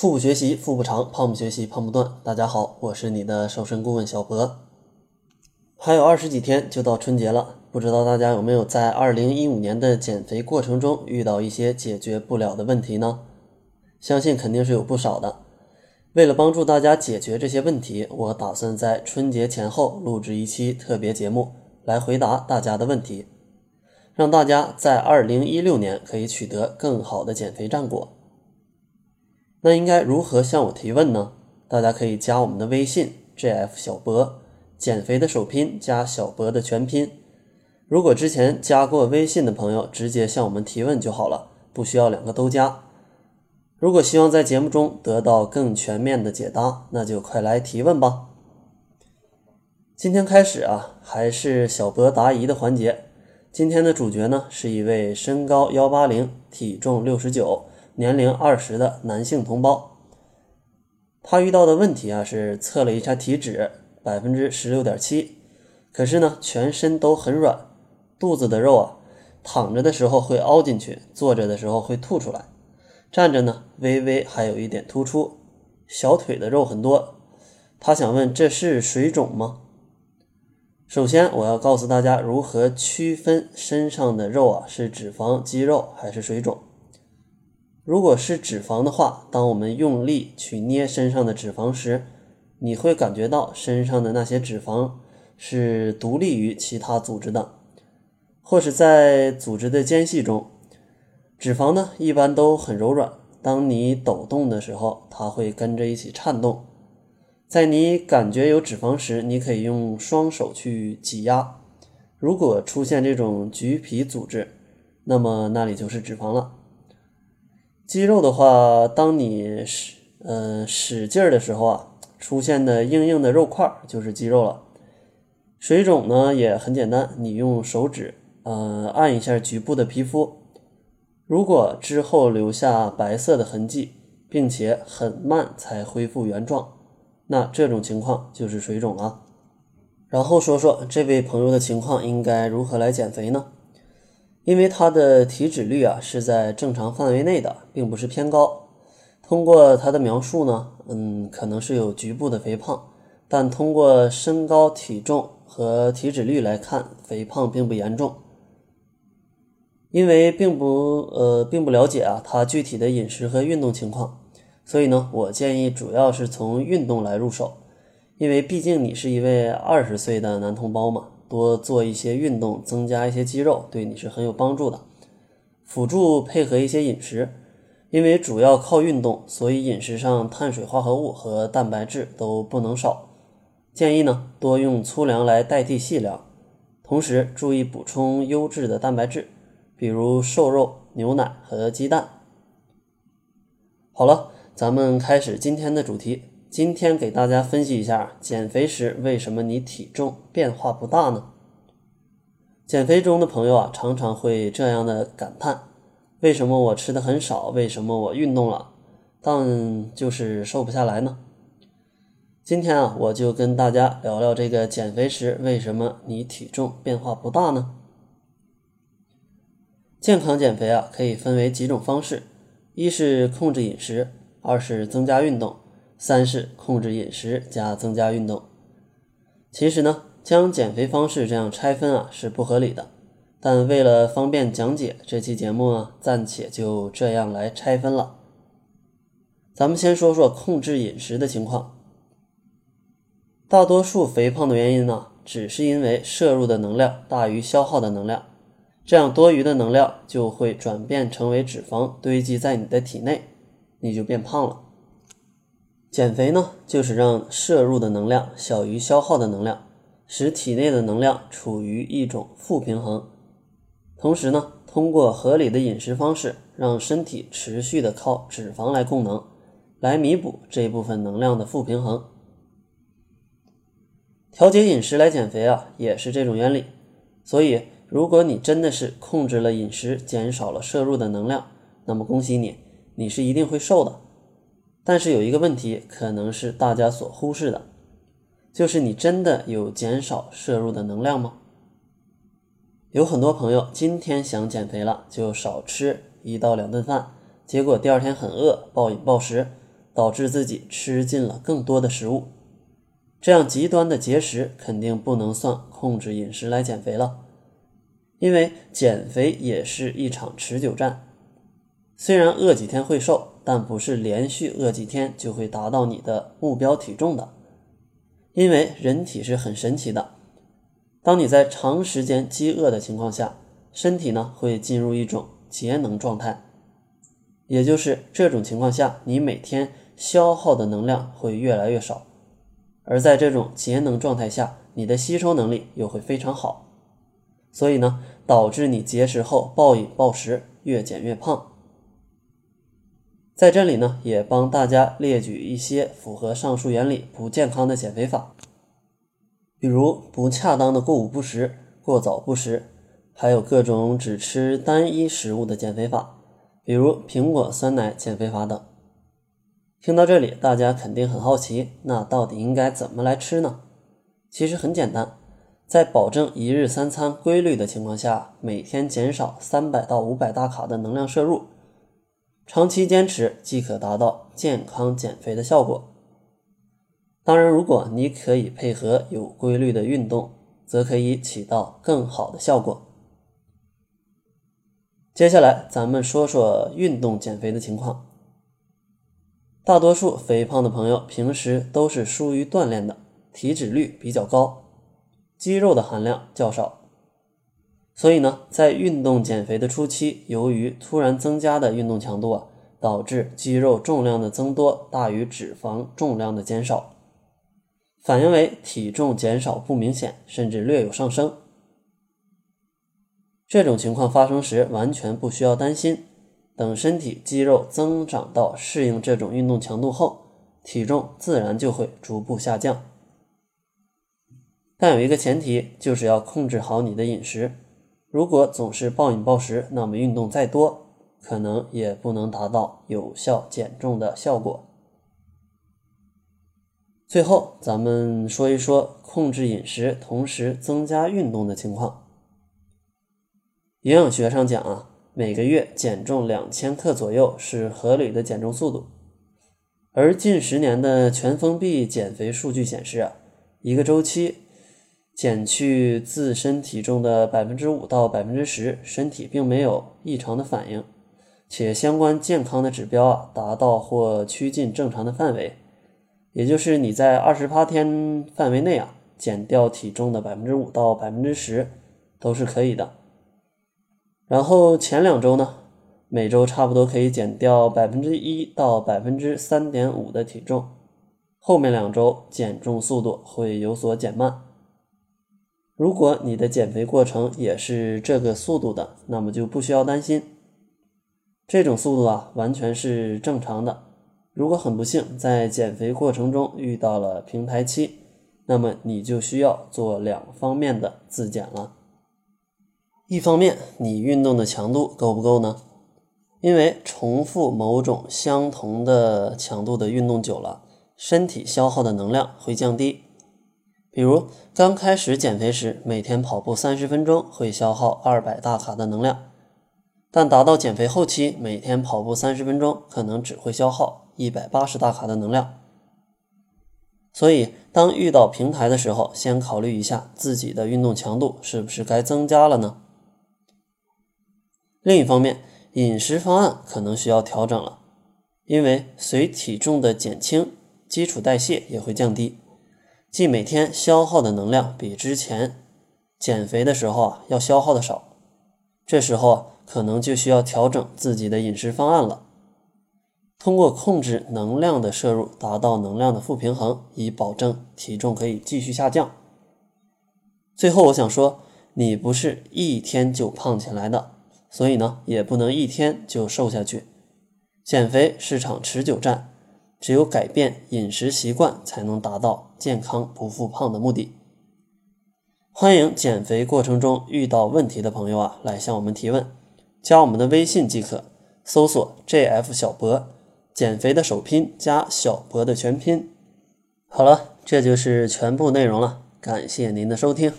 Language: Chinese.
腹部学习腹部长，胖不学习胖不断。大家好，我是你的瘦身顾问小博。还有二十几天就到春节了，不知道大家有没有在二零一五年的减肥过程中遇到一些解决不了的问题呢？相信肯定是有不少的。为了帮助大家解决这些问题，我打算在春节前后录制一期特别节目，来回答大家的问题，让大家在二零一六年可以取得更好的减肥战果。那应该如何向我提问呢？大家可以加我们的微信 jf 小博，减肥的首拼加小博的全拼。如果之前加过微信的朋友，直接向我们提问就好了，不需要两个都加。如果希望在节目中得到更全面的解答，那就快来提问吧。今天开始啊，还是小博答疑的环节。今天的主角呢，是一位身高幺八零，体重六十九。年龄二十的男性同胞，他遇到的问题啊是测了一下体脂百分之十六点七，可是呢全身都很软，肚子的肉啊躺着的时候会凹进去，坐着的时候会吐出来，站着呢微微还有一点突出，小腿的肉很多。他想问这是水肿吗？首先我要告诉大家如何区分身上的肉啊是脂肪、肌肉还是水肿。如果是脂肪的话，当我们用力去捏身上的脂肪时，你会感觉到身上的那些脂肪是独立于其他组织的，或是在组织的间隙中。脂肪呢，一般都很柔软，当你抖动的时候，它会跟着一起颤动。在你感觉有脂肪时，你可以用双手去挤压。如果出现这种橘皮组织，那么那里就是脂肪了。肌肉的话，当你使嗯使劲儿的时候啊，出现的硬硬的肉块就是肌肉了。水肿呢也很简单，你用手指嗯按一下局部的皮肤，如果之后留下白色的痕迹，并且很慢才恢复原状，那这种情况就是水肿了。然后说说这位朋友的情况应该如何来减肥呢？因为他的体脂率啊是在正常范围内的，并不是偏高。通过他的描述呢，嗯，可能是有局部的肥胖，但通过身高、体重和体脂率来看，肥胖并不严重。因为并不呃并不了解啊他具体的饮食和运动情况，所以呢，我建议主要是从运动来入手，因为毕竟你是一位二十岁的男同胞嘛。多做一些运动，增加一些肌肉，对你是很有帮助的。辅助配合一些饮食，因为主要靠运动，所以饮食上碳水化合物和蛋白质都不能少。建议呢，多用粗粮来代替细粮，同时注意补充优质的蛋白质，比如瘦肉、牛奶和鸡蛋。好了，咱们开始今天的主题。今天给大家分析一下，减肥时为什么你体重变化不大呢？减肥中的朋友啊，常常会这样的感叹：为什么我吃的很少？为什么我运动了，但就是瘦不下来呢？今天啊，我就跟大家聊聊这个减肥时为什么你体重变化不大呢？健康减肥啊，可以分为几种方式：一是控制饮食，二是增加运动。三是控制饮食加增加运动。其实呢，将减肥方式这样拆分啊是不合理的。但为了方便讲解，这期节目呢暂且就这样来拆分了。咱们先说说控制饮食的情况。大多数肥胖的原因呢，只是因为摄入的能量大于消耗的能量，这样多余的能量就会转变成为脂肪堆积在你的体内，你就变胖了。减肥呢，就是让摄入的能量小于消耗的能量，使体内的能量处于一种负平衡。同时呢，通过合理的饮食方式，让身体持续的靠脂肪来供能，来弥补这部分能量的负平衡。调节饮食来减肥啊，也是这种原理。所以，如果你真的是控制了饮食，减少了摄入的能量，那么恭喜你，你是一定会瘦的。但是有一个问题，可能是大家所忽视的，就是你真的有减少摄入的能量吗？有很多朋友今天想减肥了，就少吃一到两顿饭，结果第二天很饿，暴饮暴食，导致自己吃进了更多的食物。这样极端的节食肯定不能算控制饮食来减肥了，因为减肥也是一场持久战。虽然饿几天会瘦，但不是连续饿几天就会达到你的目标体重的。因为人体是很神奇的，当你在长时间饥饿的情况下，身体呢会进入一种节能状态，也就是这种情况下，你每天消耗的能量会越来越少。而在这种节能状态下，你的吸收能力又会非常好，所以呢，导致你节食后暴饮暴食，越减越胖。在这里呢，也帮大家列举一些符合上述原理不健康的减肥法，比如不恰当的过午不食、过早不食，还有各种只吃单一食物的减肥法，比如苹果酸奶减肥法等。听到这里，大家肯定很好奇，那到底应该怎么来吃呢？其实很简单，在保证一日三餐规律的情况下，每天减少三百到五百大卡的能量摄入。长期坚持即可达到健康减肥的效果。当然，如果你可以配合有规律的运动，则可以起到更好的效果。接下来，咱们说说运动减肥的情况。大多数肥胖的朋友平时都是疏于锻炼的，体脂率比较高，肌肉的含量较少。所以呢，在运动减肥的初期，由于突然增加的运动强度啊，导致肌肉重量的增多大于脂肪重量的减少，反应为体重减少不明显，甚至略有上升。这种情况发生时，完全不需要担心，等身体肌肉增长到适应这种运动强度后，体重自然就会逐步下降。但有一个前提，就是要控制好你的饮食。如果总是暴饮暴食，那么运动再多，可能也不能达到有效减重的效果。最后，咱们说一说控制饮食同时增加运动的情况。营养学上讲啊，每个月减重两千克左右是合理的减重速度，而近十年的全封闭减肥数据显示啊，一个周期。减去自身体重的百分之五到百分之十，身体并没有异常的反应，且相关健康的指标啊达到或趋近正常的范围，也就是你在二十八天范围内啊减掉体重的百分之五到百分之十都是可以的。然后前两周呢，每周差不多可以减掉百分之一到百分之三点五的体重，后面两周减重速度会有所减慢。如果你的减肥过程也是这个速度的，那么就不需要担心。这种速度啊，完全是正常的。如果很不幸在减肥过程中遇到了平台期，那么你就需要做两方面的自检了。一方面，你运动的强度够不够呢？因为重复某种相同的强度的运动久了，身体消耗的能量会降低。比如刚开始减肥时，每天跑步三十分钟会消耗二百大卡的能量，但达到减肥后期，每天跑步三十分钟可能只会消耗一百八十大卡的能量。所以，当遇到平台的时候，先考虑一下自己的运动强度是不是该增加了呢？另一方面，饮食方案可能需要调整了，因为随体重的减轻，基础代谢也会降低。即每天消耗的能量比之前减肥的时候啊要消耗的少，这时候啊可能就需要调整自己的饮食方案了，通过控制能量的摄入，达到能量的负平衡，以保证体重可以继续下降。最后我想说，你不是一天就胖起来的，所以呢也不能一天就瘦下去，减肥是场持久战。只有改变饮食习惯，才能达到健康不复胖的目的。欢迎减肥过程中遇到问题的朋友啊，来向我们提问，加我们的微信即可，搜索 “jf 小博”，减肥的首拼加小博的全拼。好了，这就是全部内容了，感谢您的收听。